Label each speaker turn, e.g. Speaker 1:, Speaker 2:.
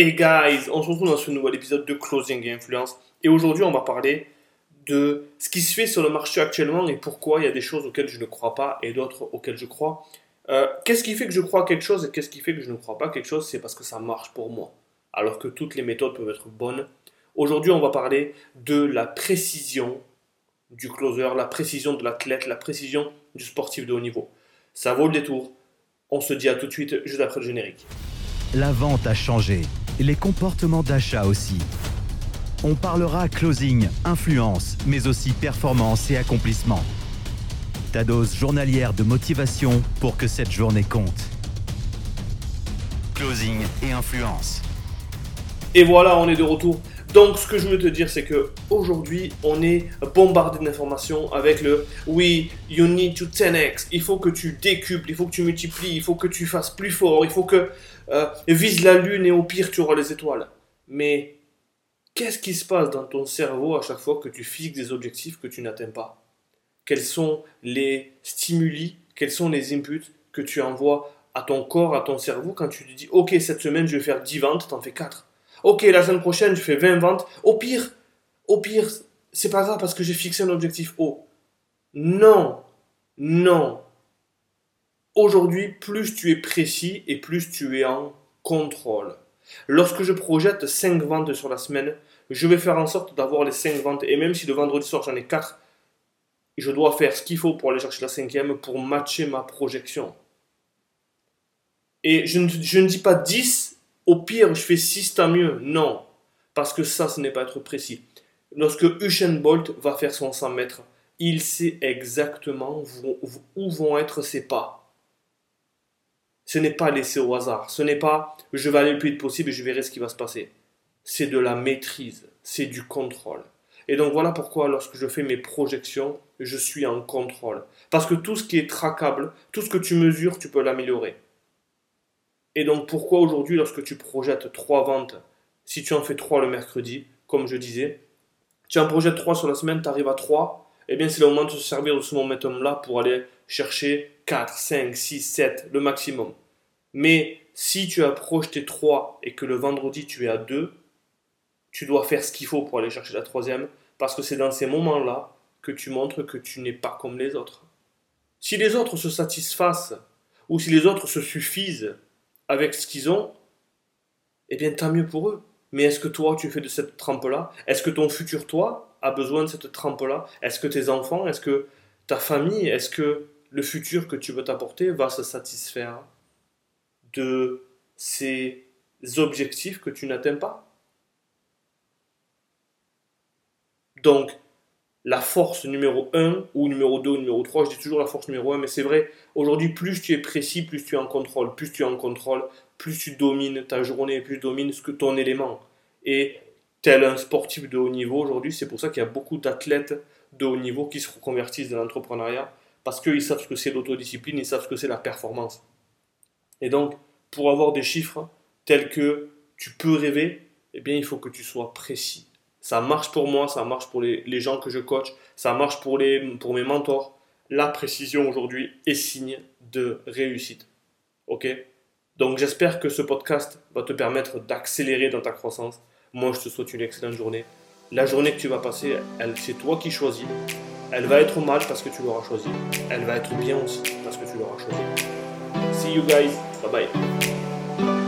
Speaker 1: Hey guys, on se retrouve dans ce nouvel épisode de Closing Influence. Et aujourd'hui, on va parler de ce qui se fait sur le marché actuellement et pourquoi il y a des choses auxquelles je ne crois pas et d'autres auxquelles je crois. Euh, qu'est-ce qui fait que je crois quelque chose et qu'est-ce qui fait que je ne crois pas quelque chose? C'est parce que ça marche pour moi. Alors que toutes les méthodes peuvent être bonnes. Aujourd'hui, on va parler de la précision du closer, la précision de l'athlète, la précision du sportif de haut niveau. Ça vaut le détour. On se dit à tout de suite juste après le générique.
Speaker 2: La vente a changé les comportements d'achat aussi. On parlera closing, influence, mais aussi performance et accomplissement. Ta dose journalière de motivation pour que cette journée compte. Closing et influence.
Speaker 1: Et voilà, on est de retour. Donc, ce que je veux te dire, c'est que aujourd'hui, on est bombardé d'informations avec le oui, you need to 10x. Il faut que tu décuples, il faut que tu multiplies, il faut que tu fasses plus fort, il faut que euh, vise la lune et au pire, tu auras les étoiles. Mais qu'est-ce qui se passe dans ton cerveau à chaque fois que tu fixes des objectifs que tu n'atteins pas? Quels sont les stimuli, quels sont les inputs que tu envoies à ton corps, à ton cerveau quand tu te dis ok, cette semaine, je vais faire 10 ventes, t'en fais 4 Ok, la semaine prochaine, je fais 20 ventes. Au pire, au pire, c'est pas grave parce que j'ai fixé un objectif haut. Non, non. Aujourd'hui, plus tu es précis et plus tu es en contrôle. Lorsque je projette 5 ventes sur la semaine, je vais faire en sorte d'avoir les 5 ventes. Et même si le vendredi soir j'en ai 4, je dois faire ce qu'il faut pour aller chercher la cinquième pour matcher ma projection. Et je ne, je ne dis pas 10 au pire, je fais 6, tant mieux. Non, parce que ça, ce n'est pas être précis. Lorsque Usain Bolt va faire son 100 mètres, il sait exactement où vont être ses pas. Ce n'est pas laissé au hasard. Ce n'est pas je vais aller le plus vite possible et je verrai ce qui va se passer. C'est de la maîtrise, c'est du contrôle. Et donc voilà pourquoi lorsque je fais mes projections, je suis en contrôle. Parce que tout ce qui est traquable, tout ce que tu mesures, tu peux l'améliorer. Et donc pourquoi aujourd'hui, lorsque tu projettes trois ventes, si tu en fais trois le mercredi, comme je disais, tu en projettes trois sur la semaine, tu arrives à 3, eh bien c'est le moment de se servir de ce momentum-là pour aller chercher 4, 5, 6, 7, le maximum. Mais si tu as projeté 3 et que le vendredi tu es à 2, tu dois faire ce qu'il faut pour aller chercher la troisième, parce que c'est dans ces moments-là que tu montres que tu n'es pas comme les autres. Si les autres se satisfassent, ou si les autres se suffisent, avec ce qu'ils ont, eh bien tant mieux pour eux. Mais est-ce que toi, tu fais de cette trempe-là? Est-ce que ton futur toi a besoin de cette trempe-là? Est-ce que tes enfants, est-ce que ta famille, est-ce que le futur que tu veux t'apporter va se satisfaire de ces objectifs que tu n'atteins pas? Donc, la force numéro 1 ou numéro 2 ou numéro 3, je dis toujours la force numéro 1, mais c'est vrai, aujourd'hui, plus tu es précis, plus tu es en contrôle, plus tu es en contrôle, plus tu domines ta journée, plus tu domines ce que ton élément. Et tel un sportif de haut niveau aujourd'hui, c'est pour ça qu'il y a beaucoup d'athlètes de haut niveau qui se reconvertissent dans l'entrepreneuriat, parce qu'ils savent ce que c'est l'autodiscipline, ils savent ce que c'est la performance. Et donc, pour avoir des chiffres tels que tu peux rêver, eh bien, il faut que tu sois précis. Ça marche pour moi, ça marche pour les, gens que je coach, ça marche pour, les, pour mes mentors. La précision aujourd'hui est signe de réussite. Ok? Donc j'espère que ce podcast va te permettre d'accélérer dans ta croissance. Moi, je te souhaite une excellente journée. La journée que tu vas passer, c'est toi qui choisis. Elle va être mal parce que tu l'auras choisi. Elle va être bien aussi parce que tu l'auras choisi. See you guys. Bye bye.